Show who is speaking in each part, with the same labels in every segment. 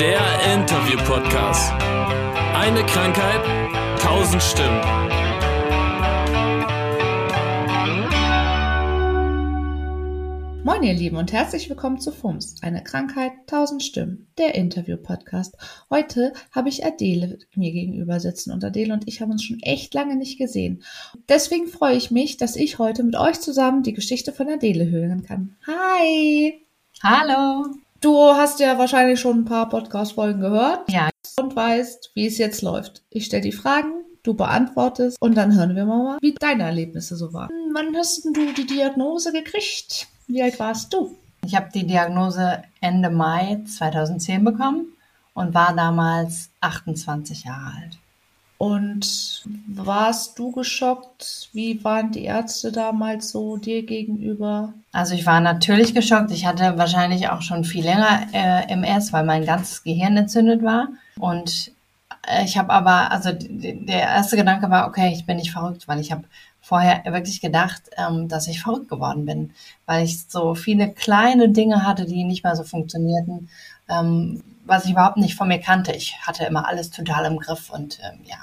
Speaker 1: Der Interview-Podcast. Eine Krankheit, tausend Stimmen.
Speaker 2: Moin ihr Lieben und herzlich willkommen zu FUMS, eine Krankheit, tausend Stimmen, der Interview-Podcast. Heute habe ich Adele mir gegenüber sitzen und Adele und ich haben uns schon echt lange nicht gesehen. Deswegen freue ich mich, dass ich heute mit euch zusammen die Geschichte von Adele hören kann. Hi!
Speaker 3: Hallo!
Speaker 2: Du hast ja wahrscheinlich schon ein paar Podcast-Folgen gehört.
Speaker 3: Ja.
Speaker 2: Und weißt, wie es jetzt läuft. Ich stelle die Fragen, du beantwortest und dann hören wir mal, wie deine Erlebnisse so waren. Wann hast du die Diagnose gekriegt? Wie alt warst du?
Speaker 3: Ich habe die Diagnose Ende Mai 2010 bekommen und war damals 28 Jahre alt.
Speaker 2: Und warst du geschockt? Wie waren die Ärzte damals so dir gegenüber?
Speaker 3: Also ich war natürlich geschockt. Ich hatte wahrscheinlich auch schon viel länger äh, MS, weil mein ganzes Gehirn entzündet war. Und äh, ich habe aber, also der erste Gedanke war, okay, ich bin nicht verrückt, weil ich habe vorher wirklich gedacht, ähm, dass ich verrückt geworden bin, weil ich so viele kleine Dinge hatte, die nicht mehr so funktionierten, ähm, was ich überhaupt nicht von mir kannte. Ich hatte immer alles total im Griff und ähm, ja.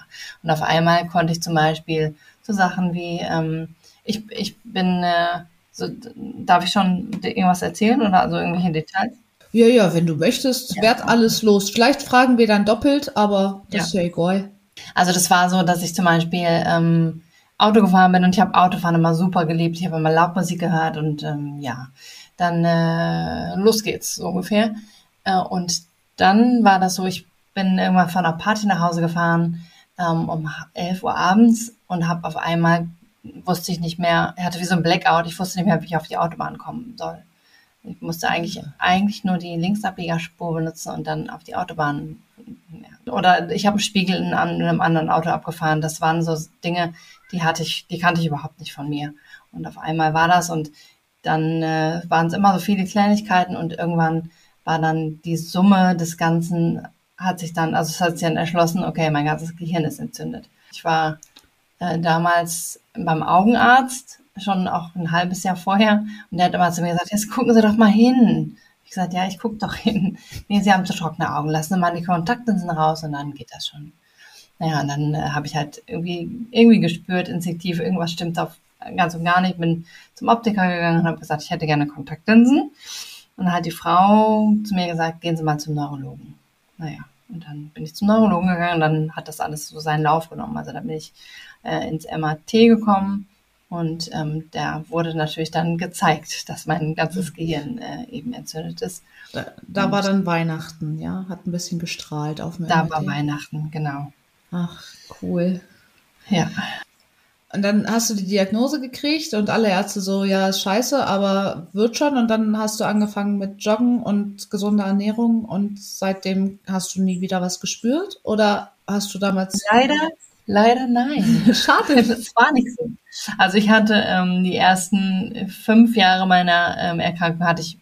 Speaker 3: Und auf einmal konnte ich zum Beispiel so Sachen wie, ähm, ich, ich bin, äh, so, darf ich schon irgendwas erzählen oder also irgendwelche Details?
Speaker 2: Ja, ja, wenn du möchtest, ja. werd alles los. Vielleicht fragen wir dann doppelt, aber das ja. ist ja egal.
Speaker 3: Also das war so, dass ich zum Beispiel ähm, Auto gefahren bin und ich habe Autofahren immer super geliebt. Ich habe immer Laubmusik gehört und ähm, ja, dann äh, los geht's so ungefähr. Äh, und dann war das so, ich bin irgendwann von einer Party nach Hause gefahren ähm, um 11 Uhr abends und habe auf einmal wusste ich nicht mehr, hatte wie so ein Blackout, ich wusste nicht mehr, wie ich auf die Autobahn kommen soll. Ich musste eigentlich, eigentlich nur die Linksabbiegerspur benutzen und dann auf die Autobahn. Oder ich habe einen Spiegel in einem anderen Auto abgefahren. Das waren so Dinge, die hatte ich, die kannte ich überhaupt nicht von mir. Und auf einmal war das und dann äh, waren es immer so viele Kleinigkeiten und irgendwann war dann die Summe des Ganzen, hat sich dann, also es hat sich dann erschlossen, okay, mein ganzes Gehirn ist entzündet. Ich war äh, damals beim Augenarzt, schon auch ein halbes Jahr vorher, und der hat immer zu mir gesagt, jetzt gucken Sie doch mal hin. Ich gesagt, ja, ich gucke doch hin. Nee, Sie haben zu trockene Augen, lassen Sie mal die Kontaktlinsen raus und dann geht das schon. Naja, und dann äh, habe ich halt irgendwie, irgendwie gespürt, instinktiv, irgendwas stimmt auf ganz und gar nicht. Bin zum Optiker gegangen und habe gesagt, ich hätte gerne Kontaktlinsen. Und dann hat die Frau zu mir gesagt, gehen Sie mal zum Neurologen. Naja, und dann bin ich zum Neurologen gegangen und dann hat das alles so seinen Lauf genommen. Also dann bin ich äh, ins MAT gekommen und ähm, da wurde natürlich dann gezeigt, dass mein ganzes Gehirn äh, eben entzündet ist.
Speaker 2: Da, da war dann Weihnachten, ja? Hat ein bisschen gestrahlt auf
Speaker 3: mir. Da MRT. war Weihnachten, genau.
Speaker 2: Ach, cool.
Speaker 3: Ja.
Speaker 2: Und dann hast du die Diagnose gekriegt und alle Ärzte so, ja, ist scheiße, aber wird schon. Und dann hast du angefangen mit Joggen und gesunder Ernährung und seitdem hast du nie wieder was gespürt? Oder hast du damals.
Speaker 3: Leider, leider nein. Schade. Das war nicht so. Also ich hatte ähm, die ersten fünf Jahre meiner ähm, Erkrankung hatte ich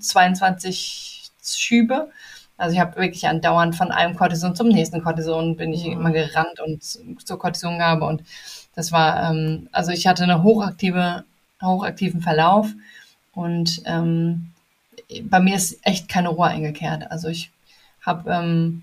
Speaker 3: 22 Schübe. Also ich habe wirklich andauernd von einem Cortison zum nächsten Cortison bin ich immer gerannt und zur Cortisongabe und das war, ähm, also ich hatte eine hochaktive, hochaktiven Verlauf und ähm, bei mir ist echt keine Ruhe eingekehrt. Also ich habe ähm,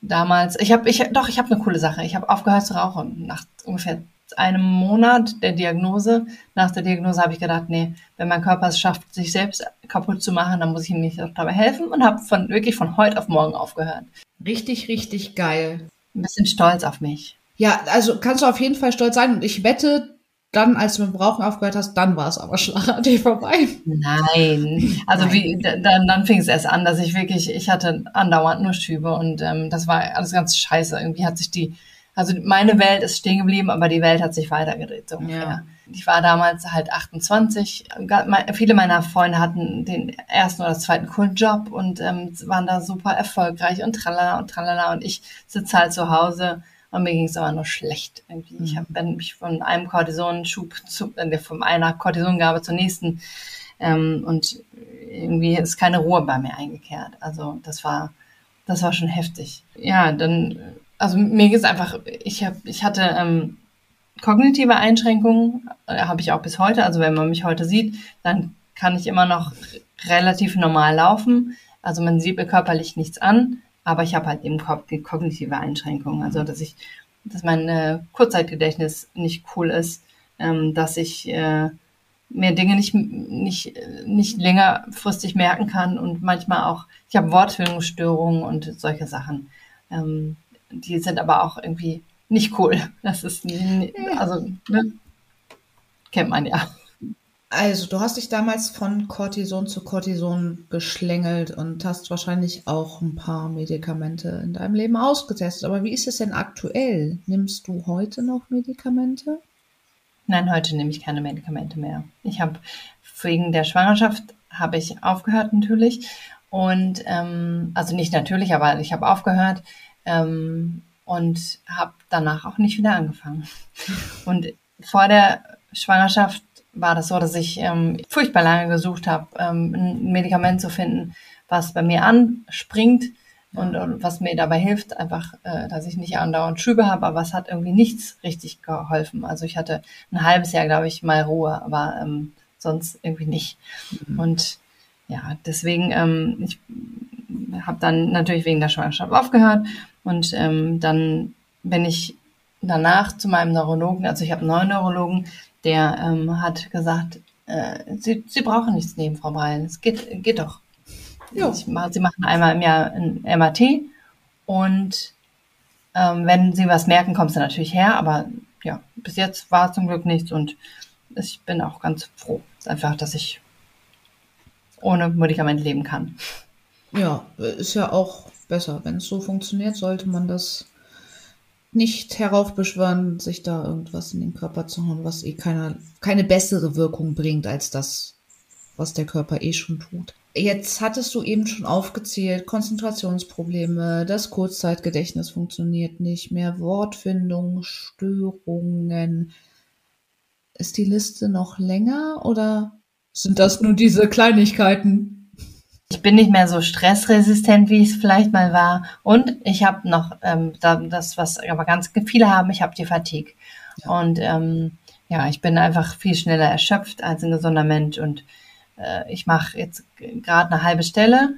Speaker 3: damals, ich habe, ich doch, ich habe eine coole Sache. Ich habe aufgehört zu rauchen nach ungefähr einem Monat der Diagnose. Nach der Diagnose habe ich gedacht, nee, wenn mein Körper es schafft, sich selbst kaputt zu machen, dann muss ich ihm nicht dabei helfen und habe von wirklich von heute auf morgen aufgehört.
Speaker 2: Richtig, richtig geil.
Speaker 3: Ein bisschen stolz auf mich.
Speaker 2: Ja, also kannst du auf jeden Fall stolz sein. Und ich wette, dann, als du mit dem Rauchen aufgehört hast, dann war es aber schlagartig vorbei.
Speaker 3: Nein. Also Nein. wie dann, dann fing es erst an, dass ich wirklich, ich hatte andauernd nur Schübe und ähm, das war alles ganz scheiße. Irgendwie hat sich die also meine Welt ist stehen geblieben, aber die Welt hat sich weitergedreht. So ja. Ich war damals halt 28. Viele meiner Freunde hatten den ersten oder zweiten coolen Job und ähm, waren da super erfolgreich und tralala und tralala. Und ich sitze halt zu Hause und mir ging es aber nur schlecht. Irgendwie. Mhm. Ich habe mich von einem Cortisonschub zu, äh, von einer Cortisongabe zur nächsten ähm, und irgendwie ist keine Ruhe bei mir eingekehrt. Also das war, das war schon heftig. Ja, dann also mir geht es einfach, ich, hab, ich hatte ähm, kognitive Einschränkungen, äh, habe ich auch bis heute. Also wenn man mich heute sieht, dann kann ich immer noch relativ normal laufen. Also man sieht mir körperlich nichts an, aber ich habe halt eben kognitive Einschränkungen. Also dass ich, dass mein äh, Kurzzeitgedächtnis nicht cool ist, ähm, dass ich äh, mir Dinge nicht, nicht, nicht längerfristig merken kann und manchmal auch, ich habe Wortfindungsstörungen und solche Sachen. Ähm, die sind aber auch irgendwie nicht cool. Das ist, also, ne? kennt man ja.
Speaker 2: Also, du hast dich damals von Cortison zu Cortison geschlängelt und hast wahrscheinlich auch ein paar Medikamente in deinem Leben ausgetestet. Aber wie ist es denn aktuell? Nimmst du heute noch Medikamente?
Speaker 3: Nein, heute nehme ich keine Medikamente mehr. Ich habe wegen der Schwangerschaft habe ich aufgehört natürlich und ähm, also nicht natürlich, aber ich habe aufgehört ähm, und habe danach auch nicht wieder angefangen. Und vor der Schwangerschaft war das so, dass ich ähm, furchtbar lange gesucht habe, ähm, ein Medikament zu finden, was bei mir anspringt und, und was mir dabei hilft, einfach, äh, dass ich nicht andauernd Schübe habe, aber es hat irgendwie nichts richtig geholfen. Also ich hatte ein halbes Jahr, glaube ich, mal Ruhe, aber ähm, sonst irgendwie nicht. Mhm. Und ja, deswegen, ähm, ich habe dann natürlich wegen der Schwangerschaft aufgehört und ähm, dann bin ich danach zu meinem Neurologen, also ich habe einen neuen Neurologen, der ähm, hat gesagt, äh, Sie, Sie brauchen nichts nehmen, Frau Breil, es geht, geht doch. Ja. Sie machen einmal im Jahr ein MAT und ähm, wenn Sie was merken, kommen Sie natürlich her, aber ja, bis jetzt war zum Glück nichts und ich bin auch ganz froh, einfach, dass ich ohne Medikament leben kann.
Speaker 2: Ja, ist ja auch besser. Wenn es so funktioniert, sollte man das nicht heraufbeschwören, sich da irgendwas in den Körper zu hauen, was eh keine, keine bessere Wirkung bringt als das, was der Körper eh schon tut. Jetzt hattest du eben schon aufgezählt, Konzentrationsprobleme, das Kurzzeitgedächtnis funktioniert nicht mehr, Wortfindung, Störungen. Ist die Liste noch länger oder sind das nur diese Kleinigkeiten?
Speaker 3: Ich bin nicht mehr so stressresistent, wie ich es vielleicht mal war. Und ich habe noch ähm, das, was aber ganz viele haben, ich habe die Fatigue. Ja. Und ähm, ja, ich bin einfach viel schneller erschöpft als ein gesunder Mensch und äh, ich mache jetzt gerade eine halbe Stelle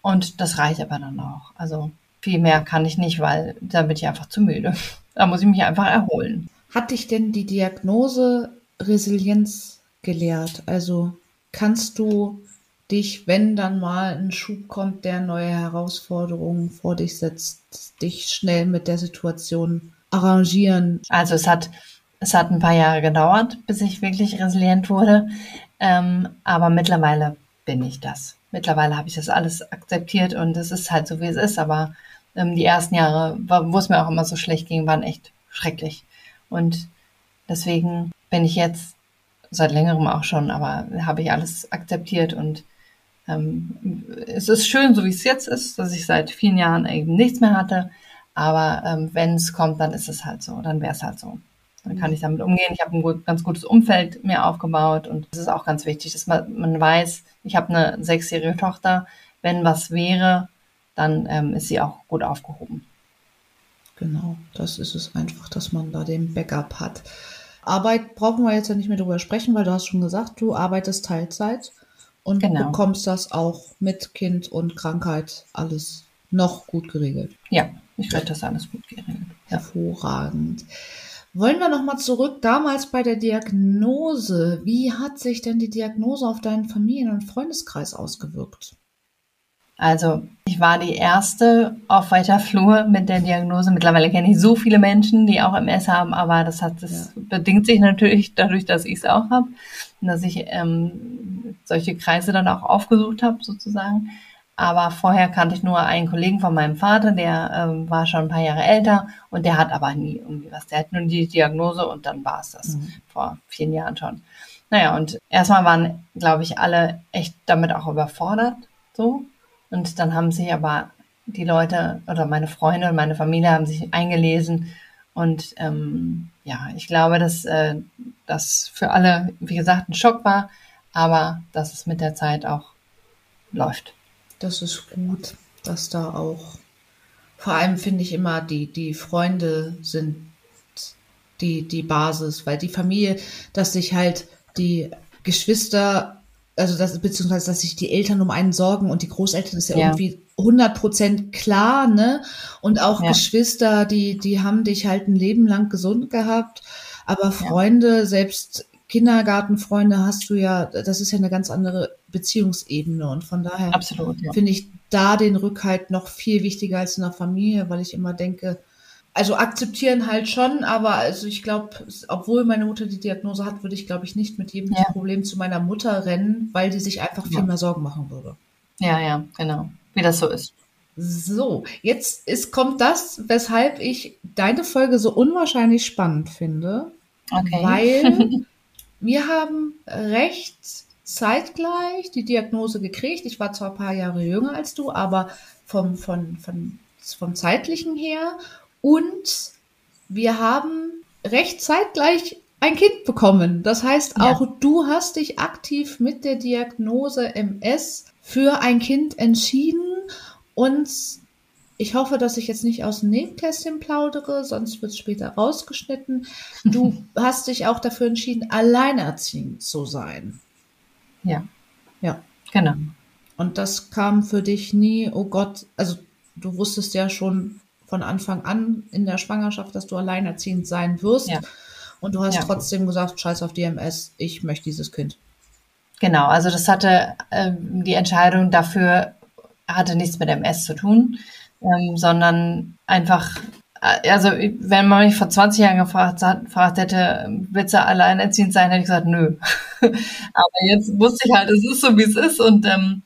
Speaker 3: und das reicht aber dann auch. Also viel mehr kann ich nicht, weil da bin ich einfach zu müde. Da muss ich mich einfach erholen.
Speaker 2: Hat dich denn die Diagnose Resilienz gelehrt? Also kannst du dich, wenn dann mal ein Schub kommt, der neue Herausforderungen vor dich setzt, dich schnell mit der Situation arrangieren?
Speaker 3: Also es hat, es hat ein paar Jahre gedauert, bis ich wirklich resilient wurde. Ähm, aber mittlerweile bin ich das. Mittlerweile habe ich das alles akzeptiert und es ist halt so, wie es ist. Aber ähm, die ersten Jahre, wo es mir auch immer so schlecht ging, waren echt schrecklich. Und deswegen bin ich jetzt seit längerem auch schon, aber habe ich alles akzeptiert und ähm, es ist schön, so wie es jetzt ist, dass ich seit vielen Jahren eben nichts mehr hatte. Aber ähm, wenn es kommt, dann ist es halt so, dann wäre es halt so. Dann kann ich damit umgehen. Ich habe ein gut, ganz gutes Umfeld mir aufgebaut und es ist auch ganz wichtig, dass man, man weiß, ich habe eine sechsjährige Tochter. Wenn was wäre, dann ähm, ist sie auch gut aufgehoben.
Speaker 2: Genau, das ist es einfach, dass man da den Backup hat. Arbeit brauchen wir jetzt ja nicht mehr drüber sprechen, weil du hast schon gesagt, du arbeitest Teilzeit und genau. bekommst das auch mit Kind und Krankheit alles noch gut geregelt.
Speaker 3: Ja, ich werde das alles gut geregelt.
Speaker 2: Hervorragend. Wollen wir nochmal zurück damals bei der Diagnose. Wie hat sich denn die Diagnose auf deinen Familien- und Freundeskreis ausgewirkt?
Speaker 3: Also, ich war die erste auf weiter Flur mit der Diagnose. Mittlerweile kenne ich so viele Menschen, die auch MS haben, aber das hat, das ja. bedingt sich natürlich dadurch, dass ich es auch habe dass ich ähm, solche Kreise dann auch aufgesucht habe, sozusagen. Aber vorher kannte ich nur einen Kollegen von meinem Vater, der ähm, war schon ein paar Jahre älter und der hat aber nie irgendwie was. Der hat nur die Diagnose und dann war es das. Mhm. Vor vielen Jahren schon. Naja, und erstmal waren, glaube ich, alle echt damit auch überfordert. So. Und dann haben sich aber die Leute oder meine Freunde und meine Familie haben sich eingelesen. Und ähm, ja, ich glaube, dass äh, das für alle, wie gesagt, ein Schock war, aber dass es mit der Zeit auch läuft
Speaker 2: das ist gut, dass da auch, vor allem finde ich immer, die, die Freunde sind die, die Basis, weil die Familie, dass sich halt die Geschwister also das, beziehungsweise, dass sich die Eltern um einen sorgen und die Großeltern ist ja,
Speaker 3: Ja.
Speaker 2: irgendwie 100 Prozent klar, ne? Und auch
Speaker 3: Ja.
Speaker 2: Geschwister, die, die haben dich halt ein Leben lang gesund gehabt. Aber Freunde, selbst Kindergartenfreunde hast du ja, das ist ja eine ganz andere Beziehungsebene. Und von daher
Speaker 3: ja.
Speaker 2: finde ich da den Rückhalt noch viel wichtiger als in der Familie, weil ich immer denke, also akzeptieren halt schon, aber also ich glaube, obwohl meine Mutter die Diagnose hat, würde ich glaube ich nicht mit jedem
Speaker 3: Ja.
Speaker 2: Problem zu meiner Mutter rennen, weil die sich einfach viel
Speaker 3: Ja.
Speaker 2: mehr Sorgen machen würde.
Speaker 3: Ja, ja, genau. Wie das so ist.
Speaker 2: So, jetzt ist, kommt das, weshalb ich deine Folge so unwahrscheinlich spannend finde,
Speaker 3: Okay.
Speaker 2: weil wir haben recht zeitgleich die Diagnose gekriegt. Ich war zwar ein paar Jahre jünger als du, aber vom, von, von, vom zeitlichen her. Und wir haben recht zeitgleich ein Kind bekommen. Das heißt,
Speaker 3: Ja.
Speaker 2: auch du hast dich aktiv mit der Diagnose MS für ein Kind entschieden. Und ich hoffe, dass ich jetzt nicht aus dem Nebenkästchen plaudere, sonst wird es später rausgeschnitten. Du hast dich auch dafür entschieden, alleinerziehend zu sein.
Speaker 3: ja.
Speaker 2: Ja.
Speaker 3: Genau.
Speaker 2: Und das kam für dich nie, oh Gott, also du wusstest ja schon von Anfang an in der Schwangerschaft, dass du alleinerziehend sein wirst.
Speaker 3: Ja.
Speaker 2: Und du hast
Speaker 3: Ja.
Speaker 2: trotzdem gesagt, scheiß auf DMS, ich möchte dieses Kind.
Speaker 3: Genau, also das hatte ähm, die Entscheidung dafür hatte nichts mit MS zu tun, ähm, sondern einfach, äh, also wenn man mich vor 20 Jahren gefragt, hat, gefragt hätte, willst du alleinerziehend sein, hätte ich gesagt, nö. Aber jetzt wusste ich halt, es ist so, wie es ist und ähm,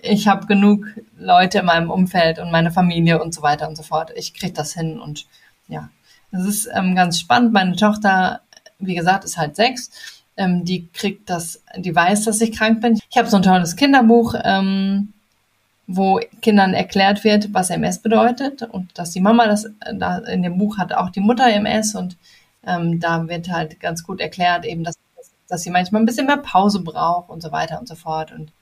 Speaker 3: ich habe genug Leute in meinem Umfeld und meine Familie und so weiter und so fort. Ich kriege das hin und ja, es ist ähm, ganz spannend. Meine Tochter, wie gesagt, ist halt sechs. Ähm, die kriegt das, die weiß, dass ich krank bin. Ich habe so ein tolles Kinderbuch, ähm, wo Kindern erklärt wird, was MS bedeutet und dass die Mama das, äh, da in dem Buch hat auch die Mutter MS und ähm, da wird halt ganz gut erklärt, eben, dass, dass sie manchmal ein bisschen mehr Pause braucht und so weiter und so fort. Und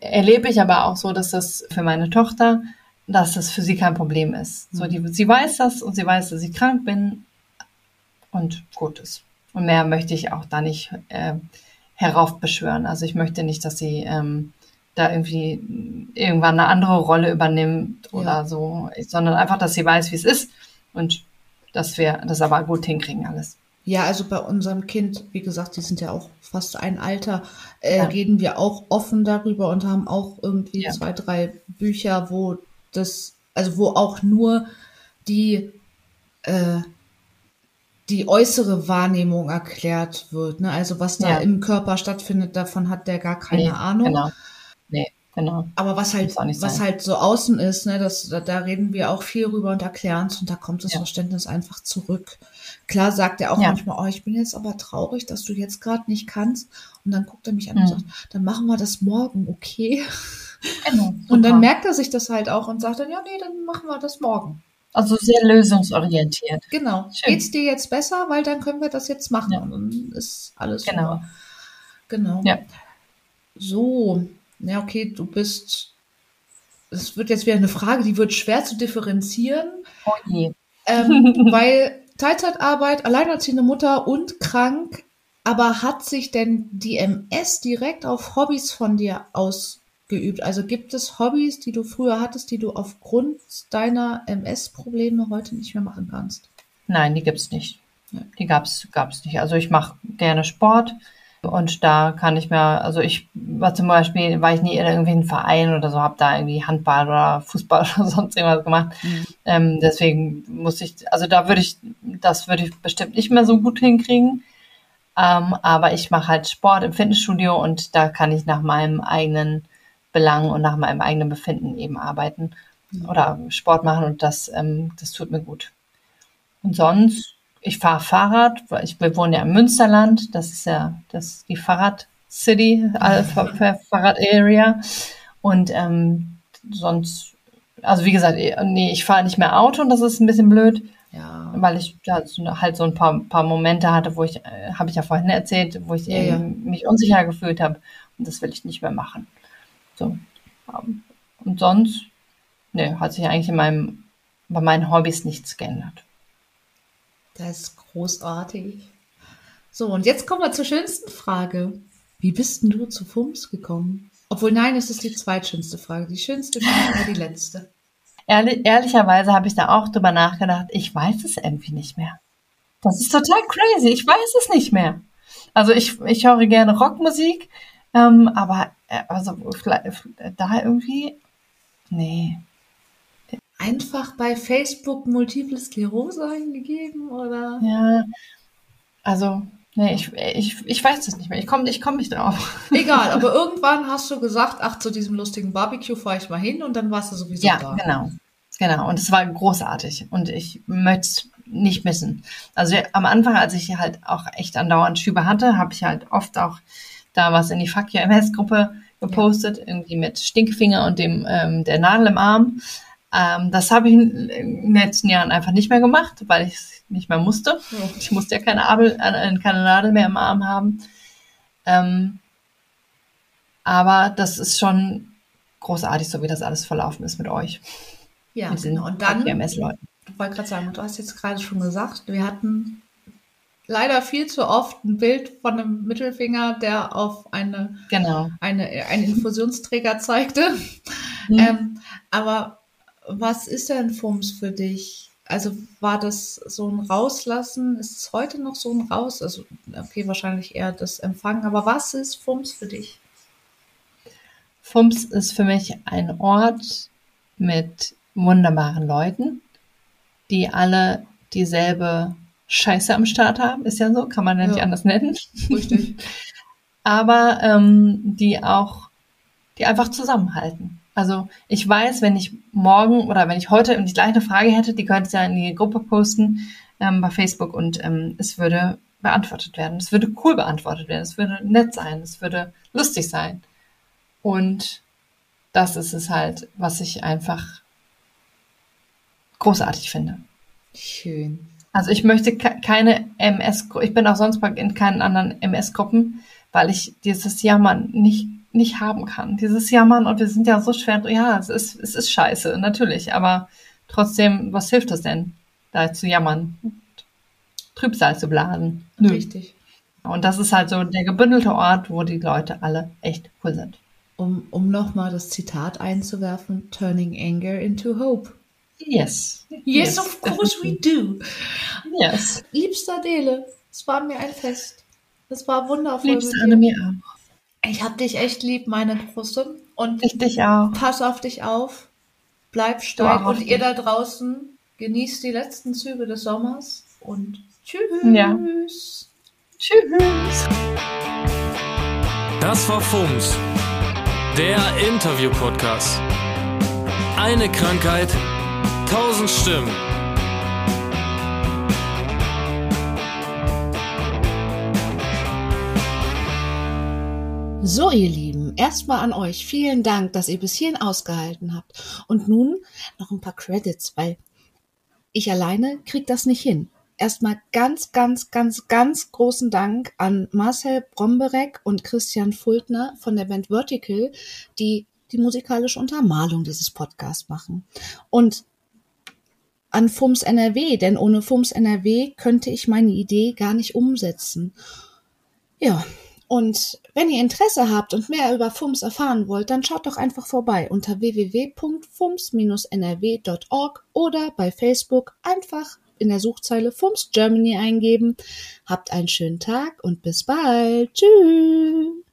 Speaker 3: erlebe ich aber auch so, dass das für meine Tochter, dass das für sie kein Problem ist. So, die, sie weiß das und sie weiß, dass ich krank bin und gut ist. Und mehr möchte ich auch da nicht äh, heraufbeschwören. Also ich möchte nicht, dass sie ähm, da irgendwie irgendwann eine andere Rolle übernimmt oder
Speaker 2: Ja.
Speaker 3: so, sondern einfach, dass sie weiß, wie es ist und dass wir das aber gut hinkriegen alles.
Speaker 2: Ja, also bei unserem Kind, wie gesagt, die sind ja auch fast ein Alter, äh,
Speaker 3: Ja.
Speaker 2: reden wir auch offen darüber und haben auch irgendwie
Speaker 3: Ja.
Speaker 2: zwei, drei Bücher, wo das, also wo auch nur die, äh, die äußere Wahrnehmung erklärt wird. Ne? Also was da
Speaker 3: Ja.
Speaker 2: im Körper stattfindet, davon hat der gar keine
Speaker 3: Nee,
Speaker 2: Ahnung.
Speaker 3: Genau. Nee, genau.
Speaker 2: Aber was halt, was
Speaker 3: sein.
Speaker 2: halt so außen ist, ne, das, da, da reden wir auch viel rüber und erklären es und da kommt das
Speaker 3: Ja.
Speaker 2: Verständnis einfach zurück. Klar sagt er auch
Speaker 3: Ja.
Speaker 2: manchmal, oh, ich bin jetzt aber traurig, dass du jetzt gerade nicht kannst. Und dann guckt er mich an und
Speaker 3: Mhm.
Speaker 2: sagt, dann machen wir das morgen, okay?
Speaker 3: genau
Speaker 2: Und dann merkt er sich das halt auch und sagt dann, ja, nee, dann machen wir das morgen.
Speaker 3: Also sehr lösungsorientiert.
Speaker 2: Genau.
Speaker 3: Schön.
Speaker 2: Geht's dir jetzt besser, weil dann können wir das jetzt machen.
Speaker 3: Ja.
Speaker 2: Und dann ist alles
Speaker 3: Genau.
Speaker 2: super. Genau.
Speaker 3: Ja.
Speaker 2: So, ja, okay, du bist. Es wird jetzt wieder eine Frage, die wird schwer zu differenzieren,
Speaker 3: Oh je.
Speaker 2: ähm, weil Teilzeitarbeit, alleinerziehende Mutter und krank, aber hat sich denn die MS direkt auf Hobbys von dir ausgeübt? Also gibt es Hobbys, die du früher hattest, die du aufgrund deiner MS-Probleme heute nicht mehr machen kannst?
Speaker 3: Nein, die gibt's nicht.
Speaker 2: Ja.
Speaker 3: Die gab's gab's nicht. Also ich mache gerne Sport und da kann ich mir, also ich war zum Beispiel, war ich nie in irgendwelchen Verein oder so, habe da irgendwie Handball oder Fußball oder sonst irgendwas gemacht. Ähm, deswegen muss ich, also da würde ich, das würde ich bestimmt nicht mehr so gut hinkriegen. Ähm, aber ich mache halt Sport im Fitnessstudio und da kann ich nach meinem eigenen Belang und nach meinem eigenen Befinden eben arbeiten oder Sport machen und das, ähm, das tut mir gut. Und sonst, ich fahre Fahrrad, weil ich wir wohnen ja im Münsterland, das ist ja das die Fahrrad-City, Fahr- Fahr- Fahrrad-Area. Und ähm, sonst, also wie gesagt, eh, nee, ich fahre nicht mehr Auto und das ist ein bisschen blöd,
Speaker 2: Ja.
Speaker 3: weil ich halt so ein paar, paar Momente hatte, wo ich, äh, habe ich ja vorhin erzählt, wo ich
Speaker 2: Ja,
Speaker 3: eben mich unsicher gefühlt habe. Und das will ich nicht mehr machen. So. ähm, Und sonst, nee, hat sich eigentlich in meinem, bei meinen Hobbys nichts geändert.
Speaker 2: Das ist großartig. So, und jetzt kommen wir zur schönsten Frage. Wie bist denn du zu FUMS gekommen? Obwohl, nein, es ist die zweitschönste Frage. Die schönste Frage war die letzte.
Speaker 3: Ehrlich, ehrlicherweise habe ich da auch drüber nachgedacht. Ich weiß es irgendwie nicht mehr. Das ist total crazy. Ich weiß es nicht mehr. Also ich, ich höre gerne Rockmusik, ähm, aber äh, also da irgendwie, nee.
Speaker 2: Einfach bei Facebook Multiple Sklerose eingegeben oder?
Speaker 3: Ja, also Nee, ich, ich, ich weiß es nicht mehr. Ich komme ich komm nicht drauf.
Speaker 2: Egal, aber irgendwann hast du gesagt, ach, zu diesem lustigen Barbecue fahre ich mal hin und dann warst du sowieso
Speaker 3: ja,
Speaker 2: da.
Speaker 3: Ja, genau. Genau. Und es war großartig und ich möchte es nicht missen. Also am Anfang, als ich halt auch echt andauernd Schübe hatte, habe ich halt oft auch da was in die Fuck Your MS-Gruppe gepostet, ja. irgendwie mit Stinkfinger und dem ähm, der Nadel im Arm. Ähm, das habe ich in den letzten Jahren einfach nicht mehr gemacht, weil ich es nicht mehr musste. Ich musste ja keine, Abel, äh, keine Nadel mehr im Arm haben. Ähm, aber das ist schon großartig, so wie das alles verlaufen ist mit euch.
Speaker 2: Ja, mit genau. Und dann, ich wollte gerade sagen, du hast jetzt gerade schon gesagt, wir hatten leider viel zu oft ein Bild von einem Mittelfinger, der auf eine,
Speaker 3: genau.
Speaker 2: eine, einen Infusionsträger zeigte. Mhm. Ähm, aber was ist denn FUMS für dich? Also war das so ein Rauslassen? Ist es heute noch so ein Raus? Also, okay, wahrscheinlich eher das Empfangen, aber was ist FUMS für dich?
Speaker 3: FUMS ist für mich ein Ort mit wunderbaren Leuten, die alle dieselbe Scheiße am Start haben. Ist ja so, kann man ja, ja. nicht anders nennen. Richtig. aber ähm, die auch, die einfach zusammenhalten. Also ich weiß, wenn ich morgen oder wenn ich heute die gleiche Frage hätte, die könnte ich ja in die Gruppe posten ähm, bei Facebook und ähm, es würde beantwortet werden. Es würde cool beantwortet werden. Es würde nett sein. Es würde lustig sein. Und das ist es halt, was ich einfach großartig finde.
Speaker 2: Schön.
Speaker 3: Also ich möchte keine MS, ich bin auch sonst in keinen anderen MS-Gruppen, weil ich dieses Jammern nicht nicht haben kann. Dieses Jammern und wir sind ja so schwer, ja, es ist, es ist scheiße, natürlich, aber trotzdem, was hilft das denn, da zu jammern? Trübsal zu blasen.
Speaker 2: Nö. Richtig.
Speaker 3: Und das ist halt so der gebündelte Ort, wo die Leute alle echt cool sind.
Speaker 2: Um, um nochmal das Zitat einzuwerfen, turning anger into hope.
Speaker 3: Yes.
Speaker 2: Yes, yes of course we do.
Speaker 3: Yes.
Speaker 2: Liebster Dele, es war mir ein Fest. Es war wundervoll.
Speaker 3: Liebste Anne mir auch.
Speaker 2: Ich hab dich echt lieb, meine Große. Und
Speaker 3: ich dich auch.
Speaker 2: Pass auf dich auf. Bleib stark. Und ihr da draußen genießt die letzten Züge des Sommers. Und tschüss.
Speaker 3: Ja. Tschüss.
Speaker 1: Das war FUMS, der Interview-Podcast. Eine Krankheit, tausend Stimmen.
Speaker 2: So, ihr Lieben, erstmal an euch vielen Dank, dass ihr bis hierhin ausgehalten habt. Und nun noch ein paar Credits, weil ich alleine krieg das nicht hin. Erstmal ganz, ganz, ganz, ganz großen Dank an Marcel Bromberek und Christian Fultner von der Band Vertical, die die musikalische Untermalung dieses Podcasts machen. Und an FUMS NRW, denn ohne FUMS NRW könnte ich meine Idee gar nicht umsetzen. Ja, und wenn ihr Interesse habt und mehr über FUMS erfahren wollt, dann schaut doch einfach vorbei unter www.fums-nrw.org oder bei Facebook einfach in der Suchzeile FUMS Germany eingeben. Habt einen schönen Tag und bis bald. Tschüss.